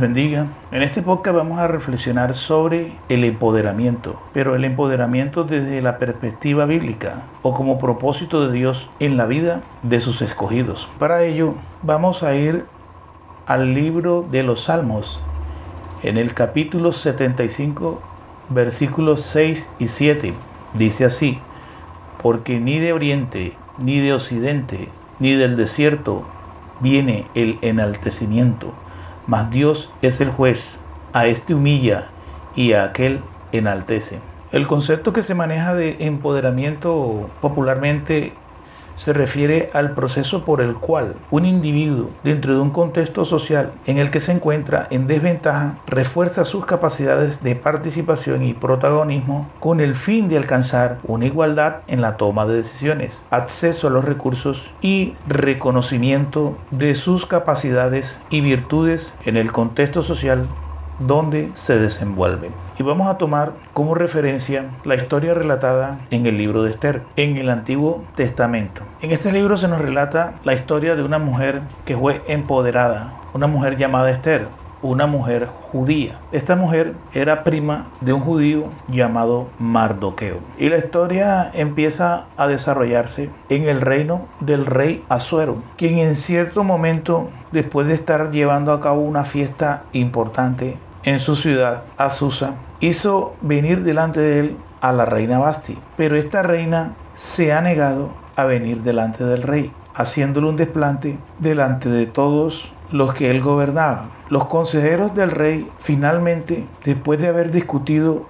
bendiga. En este podcast vamos a reflexionar sobre el empoderamiento, pero el empoderamiento desde la perspectiva bíblica o como propósito de Dios en la vida de sus escogidos. Para ello vamos a ir al libro de los Salmos, en el capítulo 75, versículos 6 y 7. Dice así, porque ni de oriente, ni de occidente, ni del desierto viene el enaltecimiento mas Dios es el juez, a este humilla y a aquel enaltece. El concepto que se maneja de empoderamiento popularmente se refiere al proceso por el cual un individuo dentro de un contexto social en el que se encuentra en desventaja refuerza sus capacidades de participación y protagonismo con el fin de alcanzar una igualdad en la toma de decisiones, acceso a los recursos y reconocimiento de sus capacidades y virtudes en el contexto social donde se desenvuelven. Y vamos a tomar como referencia la historia relatada en el libro de Esther, en el Antiguo Testamento. En este libro se nos relata la historia de una mujer que fue empoderada, una mujer llamada Esther, una mujer judía. Esta mujer era prima de un judío llamado Mardoqueo. Y la historia empieza a desarrollarse en el reino del rey Azuero, quien en cierto momento, después de estar llevando a cabo una fiesta importante en su ciudad, Azusa, hizo venir delante de él a la reina Basti. Pero esta reina se ha negado a venir delante del rey, haciéndole un desplante delante de todos los que él gobernaba. Los consejeros del rey finalmente, después de haber discutido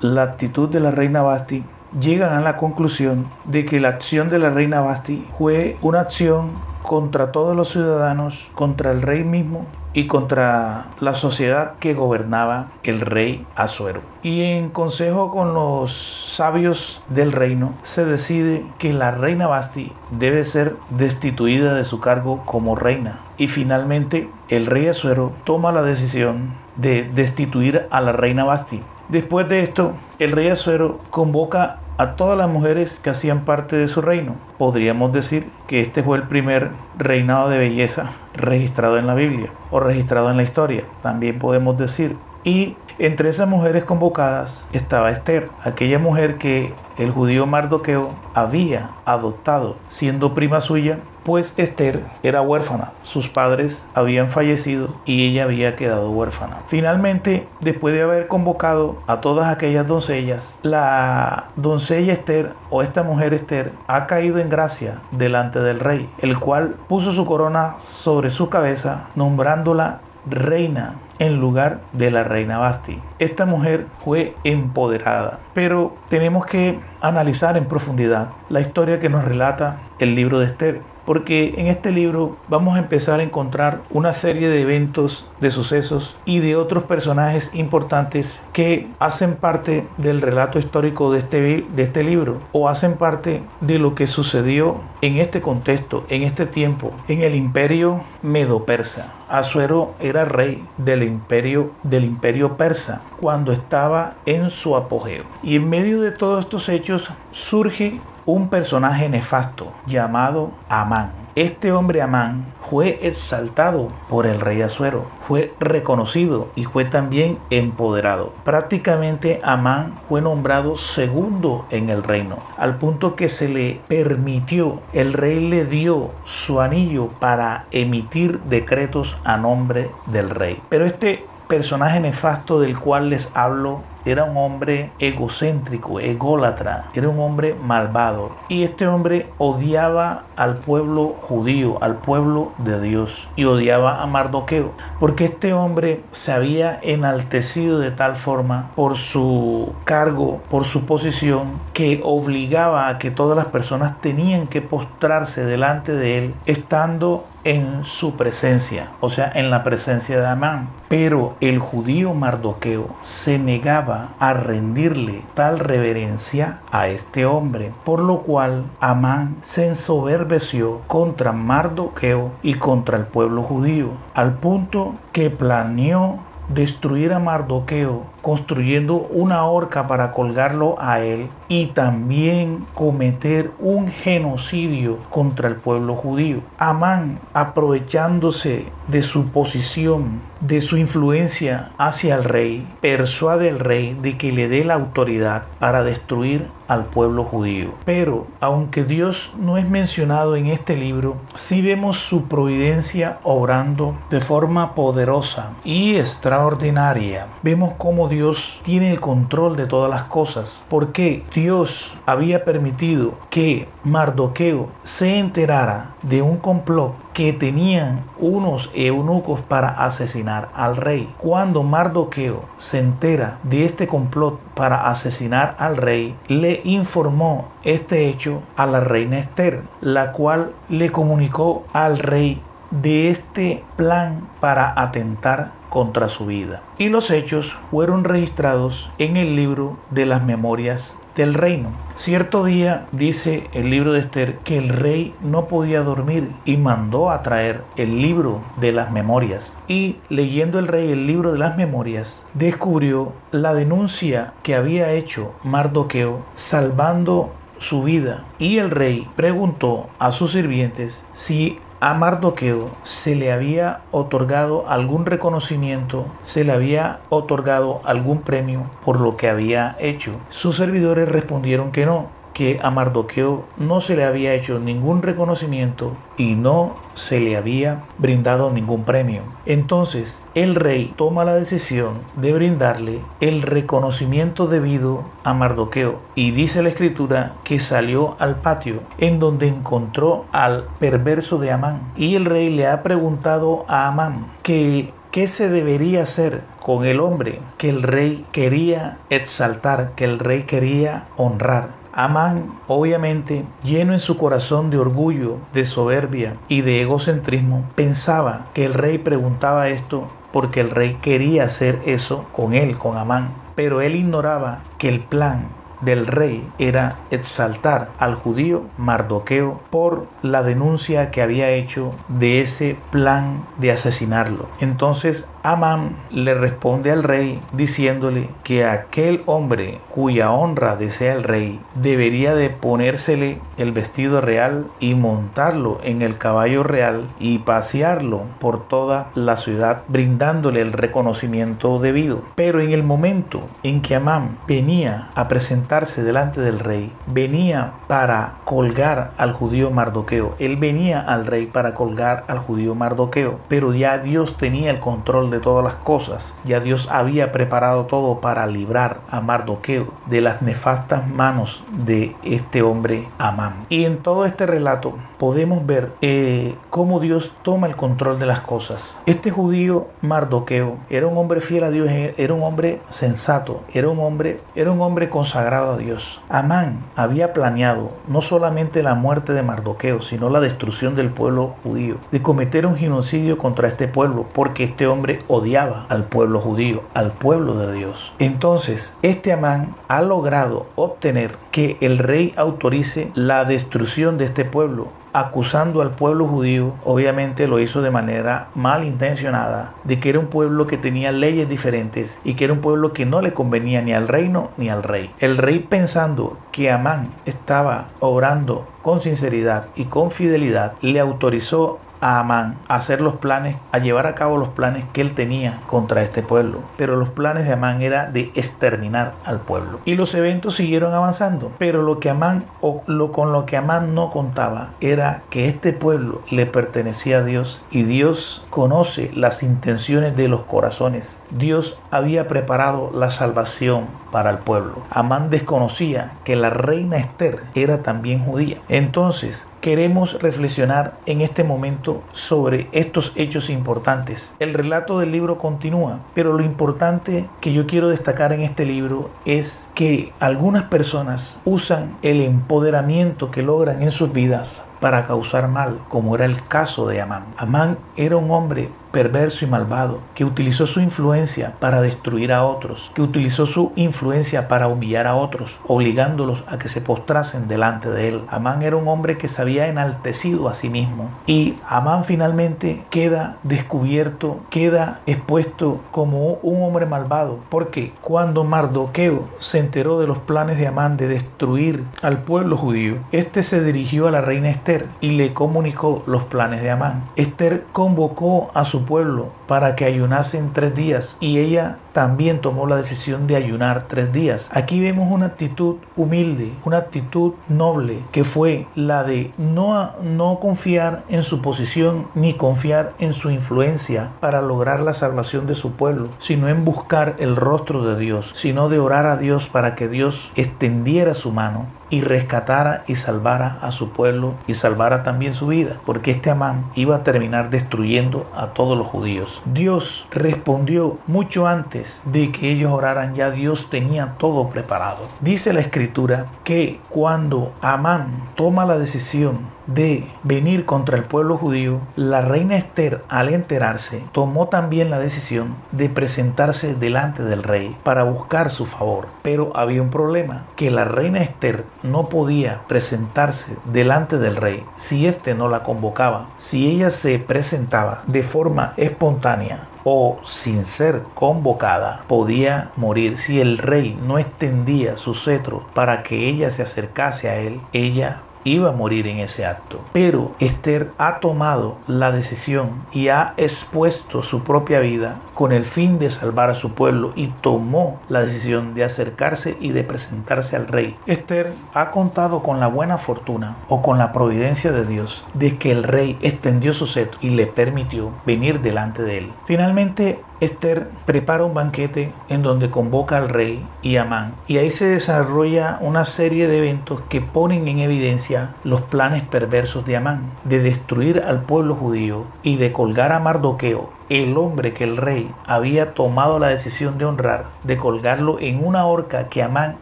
la actitud de la reina Basti, llegan a la conclusión de que la acción de la reina Basti fue una acción contra todos los ciudadanos, contra el rey mismo y contra la sociedad que gobernaba el rey Azuero. Y en consejo con los sabios del reino se decide que la reina Basti debe ser destituida de su cargo como reina. Y finalmente el rey Azuero toma la decisión de destituir a la reina Basti. Después de esto, el rey Azuero convoca a todas las mujeres que hacían parte de su reino. Podríamos decir que este fue el primer reinado de belleza registrado en la Biblia o registrado en la historia, también podemos decir. Y entre esas mujeres convocadas estaba Esther, aquella mujer que el judío Mardoqueo había adoptado siendo prima suya pues Esther era huérfana, sus padres habían fallecido y ella había quedado huérfana. Finalmente, después de haber convocado a todas aquellas doncellas, la doncella Esther o esta mujer Esther ha caído en gracia delante del rey, el cual puso su corona sobre su cabeza, nombrándola reina en lugar de la reina Basti. Esta mujer fue empoderada, pero tenemos que analizar en profundidad la historia que nos relata el libro de Esther porque en este libro vamos a empezar a encontrar una serie de eventos, de sucesos y de otros personajes importantes que hacen parte del relato histórico de este, de este libro o hacen parte de lo que sucedió en este contexto, en este tiempo, en el imperio medo-persa. Asuero era rey del imperio del imperio persa cuando estaba en su apogeo. Y en medio de todos estos hechos surge un personaje nefasto llamado Amán. Este hombre Amán fue exaltado por el rey Azuero, fue reconocido y fue también empoderado. Prácticamente Amán fue nombrado segundo en el reino, al punto que se le permitió, el rey le dio su anillo para emitir decretos a nombre del rey. Pero este personaje nefasto del cual les hablo era un hombre egocéntrico, ególatra, era un hombre malvado. Y este hombre odiaba al pueblo judío, al pueblo de Dios, y odiaba a Mardoqueo, porque este hombre se había enaltecido de tal forma por su cargo, por su posición, que obligaba a que todas las personas tenían que postrarse delante de él, estando en su presencia, o sea, en la presencia de Amán. Pero el judío Mardoqueo se negaba a rendirle tal reverencia a este hombre, por lo cual Amán se ensoberbeció contra Mardoqueo y contra el pueblo judío, al punto que planeó destruir a Mardoqueo construyendo una horca para colgarlo a él y también cometer un genocidio contra el pueblo judío. Amán, aprovechándose de su posición de su influencia hacia el rey, persuade al rey de que le dé la autoridad para destruir al pueblo judío. Pero aunque Dios no es mencionado en este libro, sí vemos su providencia obrando de forma poderosa y extraordinaria. Vemos cómo Dios tiene el control de todas las cosas, porque Dios había permitido que Mardoqueo se enterara de un complot que tenían unos eunucos para asesinar al rey. Cuando Mardoqueo se entera de este complot para asesinar al rey, le informó este hecho a la reina Esther, la cual le comunicó al rey de este plan para atentar contra su vida. Y los hechos fueron registrados en el libro de las memorias del reino. Cierto día dice el libro de Esther que el rey no podía dormir y mandó a traer el libro de las memorias. Y leyendo el rey el libro de las memorias, descubrió la denuncia que había hecho Mardoqueo salvando su vida. Y el rey preguntó a sus sirvientes si a Mardoqueo se le había otorgado algún reconocimiento, se le había otorgado algún premio por lo que había hecho. Sus servidores respondieron que no, que a Mardoqueo no se le había hecho ningún reconocimiento y no se le había brindado ningún premio. Entonces el rey toma la decisión de brindarle el reconocimiento debido a Mardoqueo y dice la escritura que salió al patio en donde encontró al perverso de Amán y el rey le ha preguntado a Amán que ¿Qué se debería hacer con el hombre que el rey quería exaltar, que el rey quería honrar? Amán, obviamente, lleno en su corazón de orgullo, de soberbia y de egocentrismo, pensaba que el rey preguntaba esto porque el rey quería hacer eso con él, con Amán. Pero él ignoraba que el plan del rey era exaltar al judío Mardoqueo por la denuncia que había hecho de ese plan de asesinarlo. Entonces Amán le responde al rey diciéndole que aquel hombre cuya honra desea el rey debería de ponérsele el vestido real y montarlo en el caballo real y pasearlo por toda la ciudad brindándole el reconocimiento debido. Pero en el momento en que Amán venía a presentarse delante del rey, venía para colgar al judío Mardoqueo. Él venía al rey para colgar al judío Mardoqueo, pero ya Dios tenía el control de todas las cosas. Ya Dios había preparado todo para librar a Mardoqueo de las nefastas manos de este hombre Amán. Y en todo este relato podemos ver eh, cómo Dios toma el control de las cosas. Este judío Mardoqueo era un hombre fiel a Dios, era un hombre sensato, era un hombre, era un hombre consagrado a Dios. Amán había planeado no solamente la muerte de Mardoqueo, sino la destrucción del pueblo judío, de cometer un genocidio contra este pueblo, porque este hombre odiaba al pueblo judío, al pueblo de Dios. Entonces, este Amán ha logrado obtener que el rey autorice la destrucción de este pueblo acusando al pueblo judío, obviamente lo hizo de manera malintencionada, de que era un pueblo que tenía leyes diferentes y que era un pueblo que no le convenía ni al reino ni al rey. El rey pensando que Amán estaba obrando con sinceridad y con fidelidad, le autorizó a Amán a hacer los planes, a llevar a cabo los planes que él tenía contra este pueblo. Pero los planes de Amán era de exterminar al pueblo. Y los eventos siguieron avanzando. Pero lo que Amán, o lo con lo que Amán no contaba, era que este pueblo le pertenecía a Dios y Dios conoce las intenciones de los corazones. Dios había preparado la salvación para el pueblo. Amán desconocía que la reina Esther era también judía. Entonces, queremos reflexionar en este momento sobre estos hechos importantes. El relato del libro continúa, pero lo importante que yo quiero destacar en este libro es que algunas personas usan el empoderamiento que logran en sus vidas para causar mal, como era el caso de Amán. Amán era un hombre perverso y malvado, que utilizó su influencia para destruir a otros, que utilizó su influencia para humillar a otros, obligándolos a que se postrasen delante de él. Amán era un hombre que se había enaltecido a sí mismo y Amán finalmente queda descubierto, queda expuesto como un hombre malvado, porque cuando Mardoqueo se enteró de los planes de Amán de destruir al pueblo judío, este se dirigió a la reina Esther y le comunicó los planes de Amán. Esther convocó a su pueblo para que ayunasen tres días y ella también tomó la decisión de ayunar tres días. Aquí vemos una actitud humilde, una actitud noble que fue la de no, no confiar en su posición ni confiar en su influencia para lograr la salvación de su pueblo, sino en buscar el rostro de Dios, sino de orar a Dios para que Dios extendiera su mano y rescatara y salvara a su pueblo y salvara también su vida, porque este Amán iba a terminar destruyendo a todos los judíos. Dios respondió mucho antes de que ellos oraran, ya Dios tenía todo preparado. Dice la escritura que cuando Amán toma la decisión de venir contra el pueblo judío, la reina Esther, al enterarse, tomó también la decisión de presentarse delante del rey para buscar su favor. Pero había un problema, que la reina Esther no podía presentarse delante del rey si éste no la convocaba. Si ella se presentaba de forma espontánea, o sin ser convocada podía morir si el rey no extendía su cetro para que ella se acercase a él ella iba a morir en ese acto. Pero Esther ha tomado la decisión y ha expuesto su propia vida con el fin de salvar a su pueblo y tomó la decisión de acercarse y de presentarse al rey. Esther ha contado con la buena fortuna o con la providencia de Dios de que el rey extendió su cetro y le permitió venir delante de él. Finalmente Esther prepara un banquete en donde convoca al rey y Amán y ahí se desarrolla una serie de eventos que ponen en evidencia los planes perversos de Amán de destruir al pueblo judío y de colgar a Mardoqueo el hombre que el rey había tomado la decisión de honrar, de colgarlo en una horca que Amán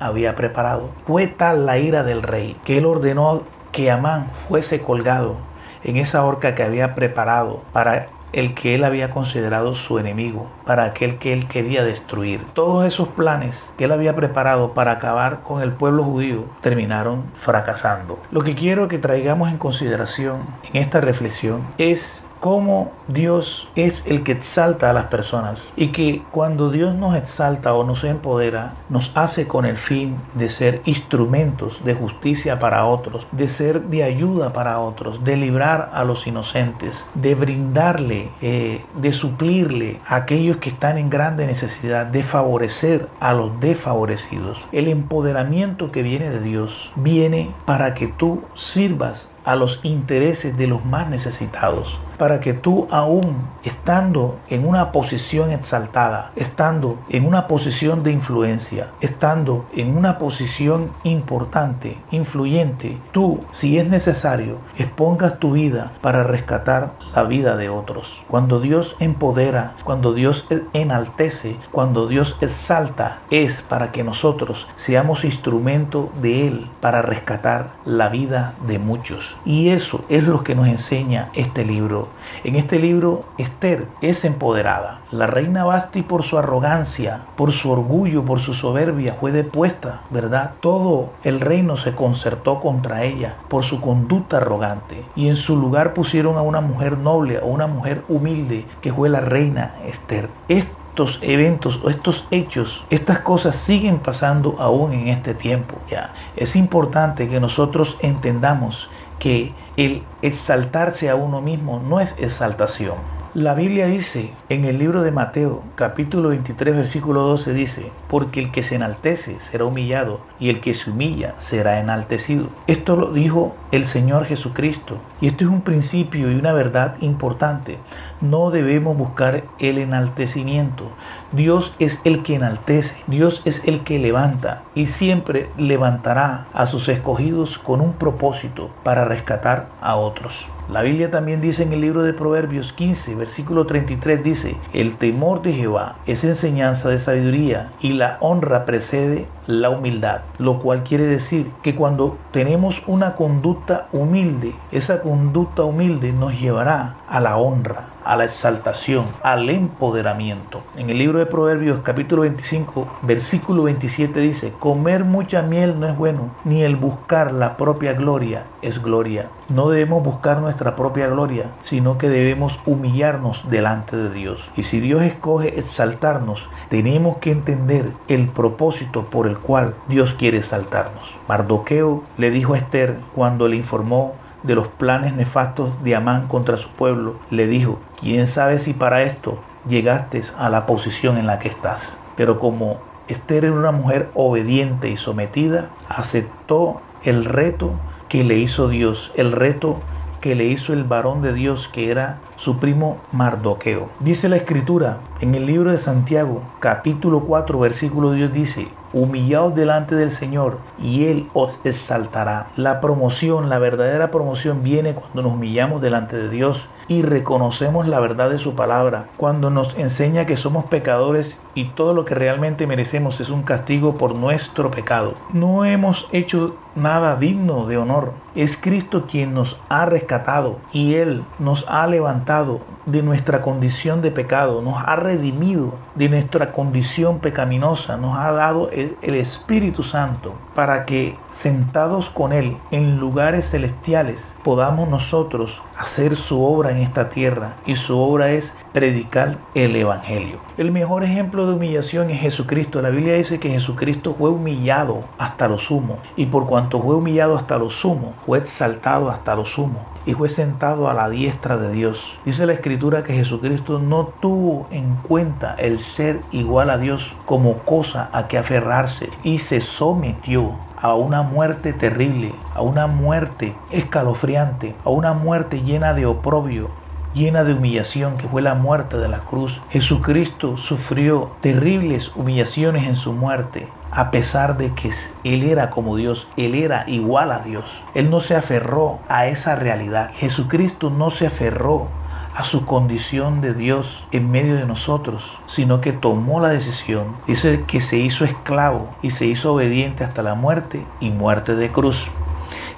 había preparado. Fue tal la ira del rey que él ordenó que Amán fuese colgado en esa horca que había preparado para el que él había considerado su enemigo, para aquel que él quería destruir. Todos esos planes que él había preparado para acabar con el pueblo judío terminaron fracasando. Lo que quiero que traigamos en consideración en esta reflexión es cómo Dios es el que exalta a las personas y que cuando Dios nos exalta o nos empodera, nos hace con el fin de ser instrumentos de justicia para otros, de ser de ayuda para otros, de librar a los inocentes, de brindarle, eh, de suplirle a aquellos que están en grande necesidad, de favorecer a los desfavorecidos. El empoderamiento que viene de Dios viene para que tú sirvas a los intereses de los más necesitados, para que tú aún estando en una posición exaltada, estando en una posición de influencia, estando en una posición importante, influyente, tú, si es necesario, expongas tu vida para rescatar la vida de otros. Cuando Dios empodera, cuando Dios enaltece, cuando Dios exalta, es para que nosotros seamos instrumento de Él para rescatar la vida de muchos. Y eso es lo que nos enseña este libro. En este libro, Esther es empoderada. La reina Basti por su arrogancia, por su orgullo, por su soberbia fue depuesta, ¿verdad? Todo el reino se concertó contra ella por su conducta arrogante. Y en su lugar pusieron a una mujer noble, a una mujer humilde, que fue la reina Esther. estos eventos o estos hechos, estas cosas siguen pasando aún en este tiempo. Ya es importante que nosotros entendamos que el exaltarse a uno mismo no es exaltación. La Biblia dice en el libro de Mateo, capítulo 23, versículo 12, dice, porque el que se enaltece será humillado y el que se humilla será enaltecido. Esto lo dijo el Señor Jesucristo y esto es un principio y una verdad importante. No debemos buscar el enaltecimiento. Dios es el que enaltece, Dios es el que levanta y siempre levantará a sus escogidos con un propósito para rescatar a otros. La Biblia también dice en el libro de Proverbios 15, versículo 33, dice, el temor de Jehová es enseñanza de sabiduría y la honra precede la humildad, lo cual quiere decir que cuando tenemos una conducta humilde, esa conducta humilde nos llevará a la honra, a la exaltación, al empoderamiento. En el libro de Proverbios capítulo 25, versículo 27 dice, comer mucha miel no es bueno, ni el buscar la propia gloria es gloria. No debemos buscar nuestra propia gloria, sino que debemos humillarnos delante de Dios. Y si Dios escoge exaltarnos, tenemos que entender el propósito por el cual Dios quiere exaltarnos. Mardoqueo le dijo a Esther cuando le informó de los planes nefastos de Amán contra su pueblo, le dijo, ¿quién sabe si para esto llegaste a la posición en la que estás? Pero como Esther era una mujer obediente y sometida, aceptó el reto que le hizo Dios, el reto que le hizo el varón de Dios que era su primo Mardoqueo. Dice la escritura en el libro de Santiago, capítulo 4, versículo Dios dice, humillaos delante del Señor y Él os exaltará. La promoción, la verdadera promoción viene cuando nos humillamos delante de Dios y reconocemos la verdad de su palabra, cuando nos enseña que somos pecadores y todo lo que realmente merecemos es un castigo por nuestro pecado. No hemos hecho nada digno de honor. Es Cristo quien nos ha rescatado y Él nos ha levantado de nuestra condición de pecado, nos ha redimido de nuestra condición pecaminosa, nos ha dado el, Espíritu Santo para que sentados con Él en lugares celestiales podamos nosotros hacer su obra en esta tierra y su obra es predicar el Evangelio. El mejor ejemplo de humillación es Jesucristo. La Biblia dice que Jesucristo fue humillado hasta lo sumo y por cuanto fue humillado hasta lo sumo, fue exaltado hasta lo sumo y fue sentado a la diestra de Dios. Dice la escritura que Jesucristo no tuvo en cuenta el ser igual a Dios como cosa a que aferrarse y se sometió a una muerte terrible, a una muerte escalofriante, a una muerte llena de oprobio, llena de humillación, que fue la muerte de la cruz. Jesucristo sufrió terribles humillaciones en su muerte, a pesar de que Él era como Dios, Él era igual a Dios. Él no se aferró a esa realidad. Jesucristo no se aferró a su condición de Dios en medio de nosotros, sino que tomó la decisión, dice que se hizo esclavo y se hizo obediente hasta la muerte y muerte de cruz.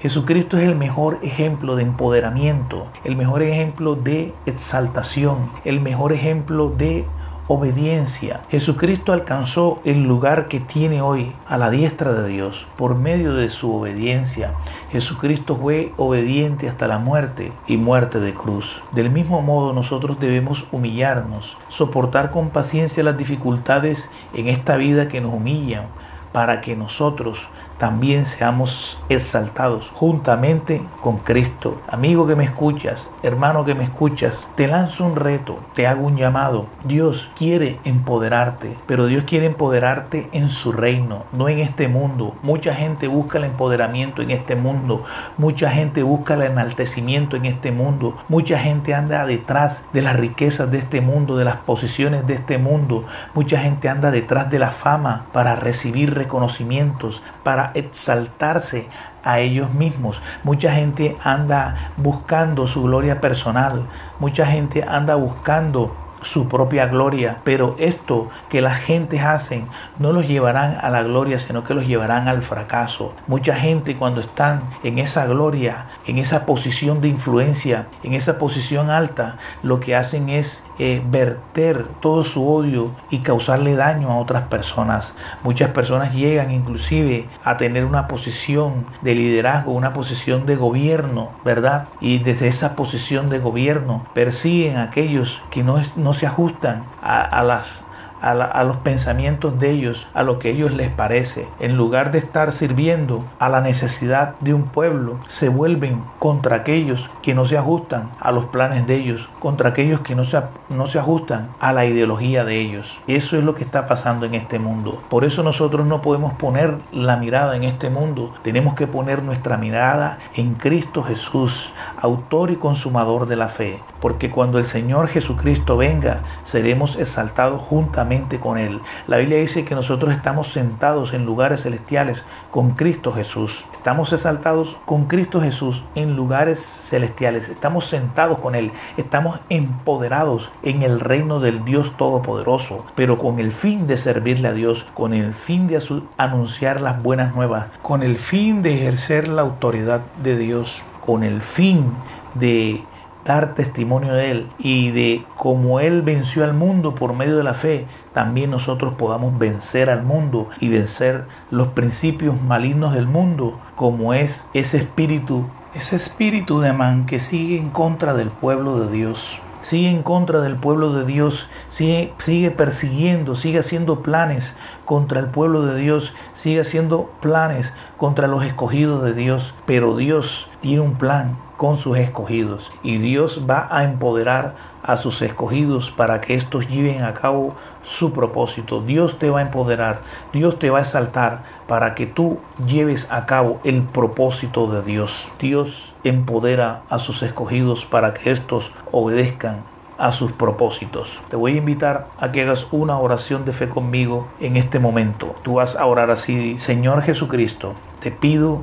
Jesucristo es el mejor ejemplo de empoderamiento, el mejor ejemplo de exaltación, el mejor ejemplo de obediencia. Jesucristo alcanzó el lugar que tiene hoy a la diestra de Dios por medio de su obediencia. Jesucristo fue obediente hasta la muerte y muerte de cruz. Del mismo modo nosotros debemos humillarnos, soportar con paciencia las dificultades en esta vida que nos humillan para que nosotros también seamos exaltados juntamente con Cristo. Amigo que me escuchas, hermano que me escuchas, te lanzo un reto, te hago un llamado. Dios quiere empoderarte, pero Dios quiere empoderarte en su reino, no en este mundo. Mucha gente busca el empoderamiento en este mundo, mucha gente busca el enaltecimiento en este mundo, mucha gente anda detrás de las riquezas de este mundo, de las posiciones de este mundo, mucha gente anda detrás de la fama para recibir reconocimientos, para exaltarse a ellos mismos. Mucha gente anda buscando su gloria personal. Mucha gente anda buscando su propia gloria. Pero esto que las gentes hacen no los llevarán a la gloria, sino que los llevarán al fracaso. Mucha gente cuando están en esa gloria, en esa posición de influencia, en esa posición alta, lo que hacen es eh, verter todo su odio y causarle daño a otras personas. Muchas personas llegan inclusive a tener una posición de liderazgo, una posición de gobierno, ¿verdad? Y desde esa posición de gobierno persiguen a aquellos que no, no se ajustan a, a las a, los pensamientos de ellos, a lo que ellos les parece. En lugar de estar sirviendo a la necesidad de un pueblo, se vuelven contra aquellos que no se ajustan a los planes de ellos, contra aquellos que no se, no se ajustan a la ideología de ellos. Eso es lo que está pasando en este mundo. Por eso nosotros no podemos poner la mirada en este mundo. Tenemos que poner nuestra mirada en Cristo Jesús, autor y consumador de la fe. Porque cuando el Señor Jesucristo venga, seremos exaltados juntamente con Él. La Biblia dice que nosotros estamos sentados en lugares celestiales con Cristo Jesús. Estamos exaltados con Cristo Jesús en lugares celestiales. Estamos sentados con Él. Estamos empoderados en el reino del Dios Todopoderoso, pero con el fin de servirle a Dios, con el fin de anunciar las buenas nuevas, con el fin de ejercer la autoridad de Dios, con el fin de dar testimonio de Él y de cómo Él venció al mundo por medio de la fe, también nosotros podamos vencer al mundo y vencer los principios malignos del mundo, como es ese espíritu, ese espíritu de man que sigue en contra del pueblo de Dios sigue en contra del pueblo de Dios, sigue, sigue, persiguiendo, sigue haciendo planes contra el pueblo de Dios, sigue haciendo planes contra los escogidos de Dios. Pero Dios tiene un plan con sus escogidos y Dios va a empoderar a sus escogidos para que estos lleven a cabo su propósito. Dios te va a empoderar, Dios te va a exaltar para que tú lleves a cabo el propósito de Dios. Dios empodera a sus escogidos para que estos obedezcan a sus propósitos. Te voy a invitar a que hagas una oración de fe conmigo en este momento. Tú vas a orar así, Señor Jesucristo, te pido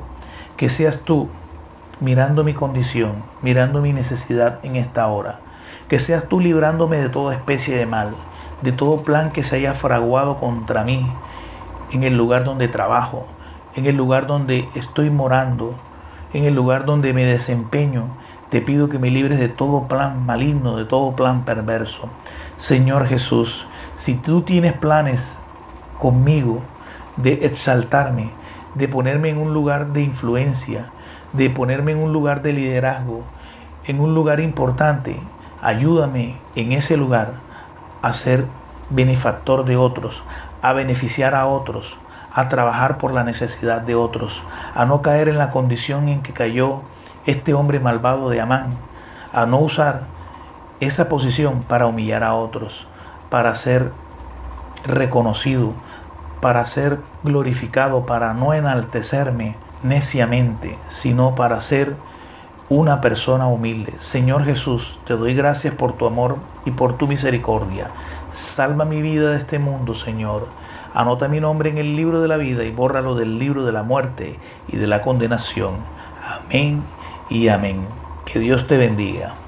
que seas tú mirando mi condición, mirando mi necesidad en esta hora. Que seas tú librándome de toda especie de mal, de todo plan que se haya fraguado contra mí en el lugar donde trabajo, en el lugar donde estoy morando, en el lugar donde me desempeño. Te pido que me libres de todo plan maligno, de todo plan perverso. Señor Jesús, si tú tienes planes conmigo de exaltarme, de ponerme en un lugar de influencia, de ponerme en un lugar de liderazgo, en un lugar importante. Ayúdame en ese lugar a ser benefactor de otros, a beneficiar a otros, a trabajar por la necesidad de otros, a no caer en la condición en que cayó este hombre malvado de Amán, a no usar esa posición para humillar a otros, para ser reconocido, para ser glorificado, para no enaltecerme, neciamente, sino para ser una persona humilde. Señor Jesús, te doy gracias por tu amor y por tu misericordia. Salva mi vida de este mundo, Señor. Anota mi nombre en el libro de la vida y bórralo del libro de la muerte y de la condenación. Amén y amén. Que Dios te bendiga.